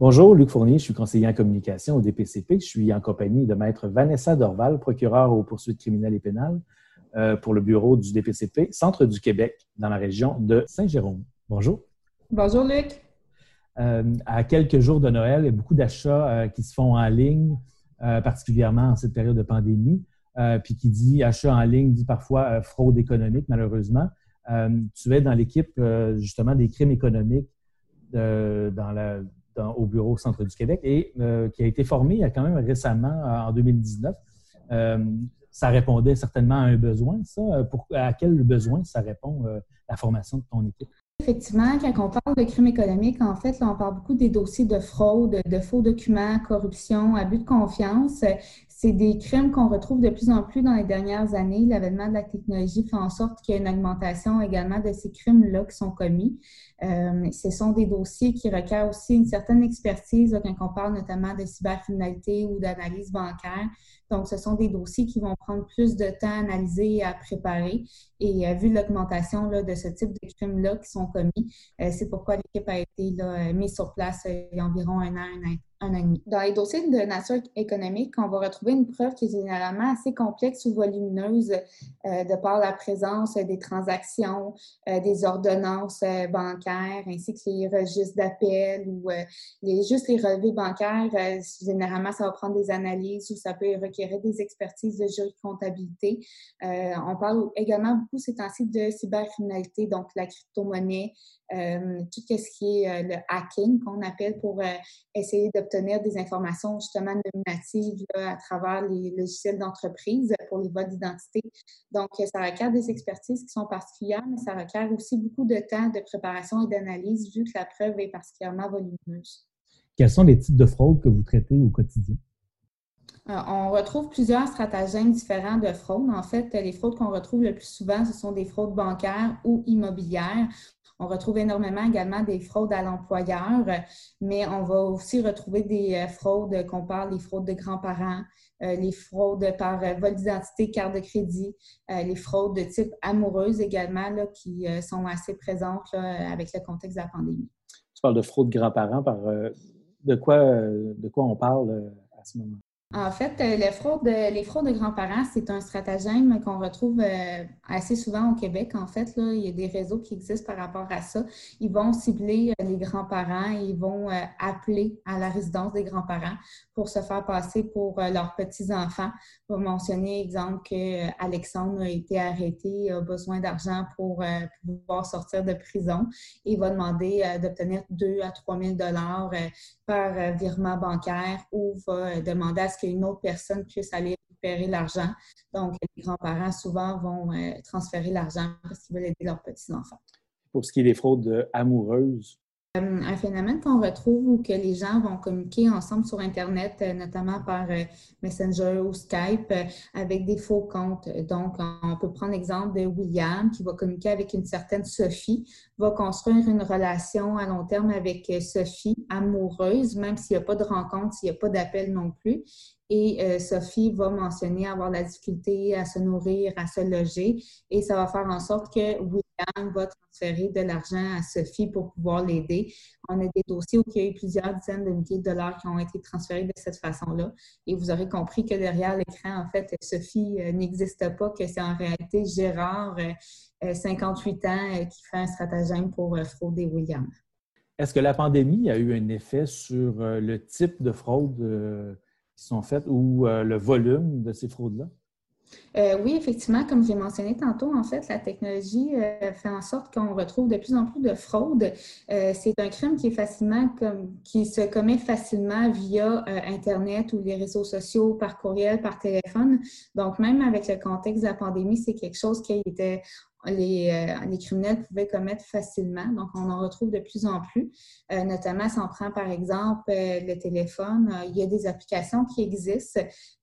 Bonjour, Luc Fournier, je suis conseiller en communication au DPCP. Je suis en compagnie de maître Vanessa Dorval, procureure aux poursuites criminelles et pénales euh, pour le bureau du DPCP, Centre du Québec, dans la région de Saint-Jérôme. Bonjour. Bonjour, Luc. Euh, à quelques jours de Noël, il y a beaucoup d'achats euh, qui se font en ligne, particulièrement en cette période de pandémie. puis qui dit achat en ligne dit parfois fraude économique, malheureusement. tu es dans l'équipe justement des crimes économiques dans la, au bureau Centre du Québec et euh, qui a été formé quand même récemment, euh, en 2019. Euh, ça répondait certainement à un besoin, ça. à quel besoin ça répond, la formation de ton équipe? Effectivement, quand on parle de crimes économiques, en fait, on parle beaucoup des dossiers de fraude, de faux documents, corruption, abus de confiance. C'est des crimes qu'on retrouve de plus en plus dans les dernières années. L'avènement de la technologie fait en sorte qu'il y a une augmentation également de ces crimes-là qui sont commis. Euh, ce sont des dossiers qui requièrent aussi une certaine expertise quand on parle notamment de cybercriminalité ou d'analyse bancaire. Donc, ce sont des dossiers qui vont prendre plus de temps à analyser et à préparer. Et euh, vu l'augmentation de ce type de crimes-là qui sont commis, euh, c'est pourquoi l'équipe a été là, mise sur place il y a environ un an, un an dans les dossiers de nature économique, on va retrouver une preuve qui est généralement assez complexe ou volumineuse euh, de par la présence des transactions, euh, des ordonnances euh, bancaires, ainsi que les registres d'appel ou juste les relevés bancaires. généralement, ça va prendre des analyses ou ça peut requérir des expertises de jury comptabilité. on parle également beaucoup ces temps-ci de cybercriminalité, donc la crypto-monnaie, tout ce qui est le hacking qu'on appelle pour essayer de obtenir des informations justement nominatives à travers les logiciels d'entreprise pour les vols d'identité. Donc, ça requiert des expertises qui sont particulières, mais ça requiert aussi beaucoup de temps de préparation et d'analyse vu que la preuve est particulièrement volumineuse. Quels sont les types de fraudes que vous traitez au quotidien? Euh, on retrouve plusieurs stratagèmes différents de fraude. En fait, les fraudes qu'on retrouve le plus souvent, ce sont des fraudes bancaires ou immobilières. On retrouve énormément également des fraudes à l'employeur, mais on va aussi retrouver des euh, fraudes qu'on parle, les fraudes de grands-parents, euh, les fraudes par euh, vol d'identité, carte de crédit, les fraudes de type amoureuse également, qui sont assez présentes avec le contexte de la pandémie. Tu parles de fraude grands-parents, par de quoi, de quoi on parle à ce moment? En fait, euh, les fraudes, les fraudes de grands-parents, c'est un stratagème qu'on retrouve euh, assez souvent au Québec. En fait, il y a des réseaux qui existent par rapport à ça. Ils vont cibler euh, les grands-parents et ils vont appeler à la résidence des grands-parents pour se faire passer pour leurs petits-enfants. Pour mentionner, exemple, qu'Alexandre a été arrêté, a besoin d'argent pour pouvoir sortir de prison et va demander d'obtenir 2 à 3 000 dollars par virement bancaire ou va demander à ce qu'une autre personne puisse aller récupérer l'argent. Donc, les grands-parents, souvent, vont euh, transférer l'argent parce qu'ils veulent aider leurs petits-enfants. Pour ce qui est des fraudes amoureuses, euh, un phénomène qu'on retrouve où que les gens vont communiquer ensemble sur Internet, euh, notamment par Messenger ou Skype, avec des faux comptes. Donc, on peut prendre l'exemple de William qui va communiquer avec une certaine Sophie, va construire une relation à long terme avec Sophie, amoureuse, même s'il n'y a pas de rencontre, s'il n'y a pas d'appel non plus. Et euh, Sophie va mentionner avoir la difficulté à se nourrir, à se loger. Et ça va faire en sorte que William va transférer de l'argent à Sophie pour pouvoir l'aider. On a des dossiers où il y a eu plusieurs dizaines de milliers de dollars qui ont été transférés de cette façon-là. Et vous aurez compris que derrière l'écran, en fait, Sophie euh, n'existe pas, que c'est en réalité Gérard, 58 euh, ans, qui fait un stratagème pour frauder William. Est-ce que la pandémie a eu un effet sur le type de fraude sont faites ou euh, le volume de ces fraudes-là? Euh, oui, effectivement, comme j'ai mentionné tantôt, en fait, la technologie euh, fait en sorte qu'on retrouve de plus en plus de fraudes. c'est un crime qui est facilement comme, qui se commet facilement via Internet ou les réseaux sociaux, par courriel, par téléphone. Donc, même avec le contexte de la pandémie, c'est quelque chose qui était les, euh, criminels pouvaient commettre facilement. Donc, on en retrouve de plus en plus. Euh, notamment, si on prend par exemple euh, le téléphone, il y a des applications qui existent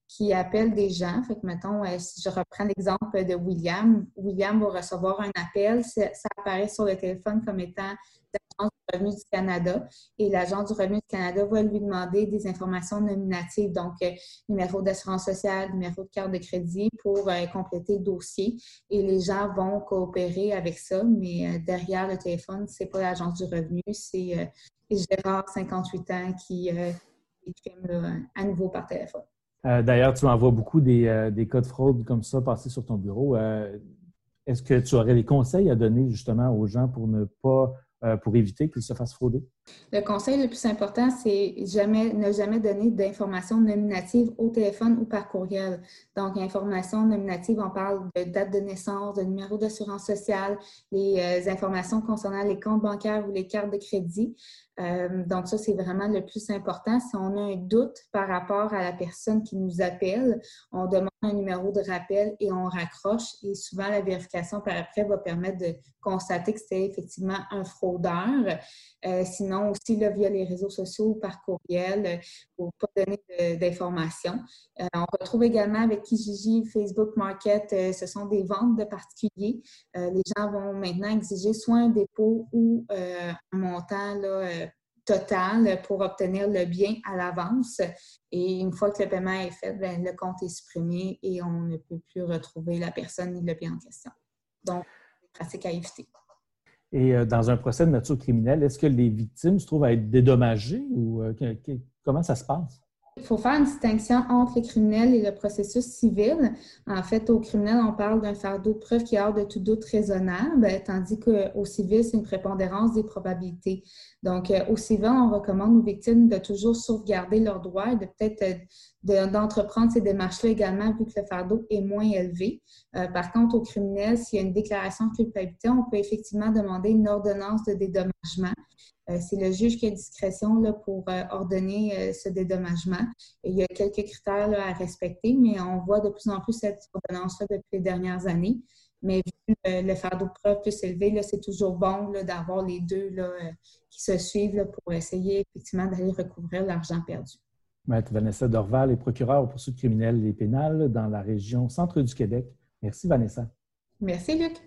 qui appellent des gens. Fait que, mettons, si je reprends l'exemple de William, William va recevoir un appel, ça apparaît sur le téléphone comme étant l'Agence du revenu du Canada. Et l'Agence du revenu du Canada va lui demander des informations nominatives, donc euh, numéro d'assurance sociale, numéro de carte de crédit pour euh, compléter le dossier. Et les gens vont coopérer avec ça, mais euh, derrière le téléphone, c'est pas l'Agence du revenu, c'est Gérard, 58 ans, qui écrime à nouveau par téléphone. D'ailleurs, tu envoies beaucoup des, des, cas de fraude comme ça passer sur ton bureau. Est-ce que tu aurais des conseils à donner justement aux gens pour ne pas euh, pour éviter qu'ils se fassent frauder? Le conseil le plus important, c'est jamais, ne jamais donner d'informations nominatives au téléphone ou par courriel. Donc, informations nominatives, on parle de date de naissance, de numéro d'assurance sociale, les euh, informations concernant les comptes bancaires ou les cartes de crédit. Euh, donc, ça, c'est vraiment le plus important. Si on a un doute par rapport à la personne qui nous appelle, on demande un numéro de rappel et on raccroche. Et souvent, la vérification par après va permettre de constater que c'est effectivement un fraudeur. Euh, sinon, aussi là, via les réseaux sociaux ou par courriel pour ne pas donner d'informations. Euh, on retrouve également avec Kijiji, Facebook Market, ce sont des ventes de particuliers. les gens vont maintenant exiger soit un dépôt ou un montant là, total pour obtenir le bien à l'avance. Et une fois que le paiement est fait, ben, le compte est supprimé et on ne peut plus retrouver la personne ni le bien en question. Donc, c'est pratique à éviter. Et euh, dans un procès de nature criminelle, est-ce que les victimes se trouvent à être dédommagées ou euh, comment ça se passe? Il faut faire une distinction entre les criminels et le processus civil. En fait, au criminel, on parle d'un fardeau de preuve qui est hors de tout doute raisonnable, tandis qu'au civil, c'est une prépondérance des probabilités. Donc, euh, au civil, on recommande aux victimes de toujours sauvegarder leurs droits et de peut-être d'entreprendre ces démarches-là également, vu que le fardeau est moins élevé. Euh, par contre, au criminel, s'il y a une déclaration de culpabilité, on peut effectivement demander une ordonnance de dédommagement. Euh, c'est le juge qui a discrétion là, pour euh, ordonner ce dédommagement. il y a quelques critères à respecter, mais on voit de plus en plus cette ordonnance-là depuis les dernières années. Mais vu le fardeau de preuve plus élevé, c'est toujours bon d'avoir les deux qui se suivent pour essayer effectivement d'aller recouvrir l'argent perdu. Maître Vanessa Dorval est procureure aux poursuites criminelles et pénales dans la région centre du Québec. Merci, Vanessa. Merci, Luc.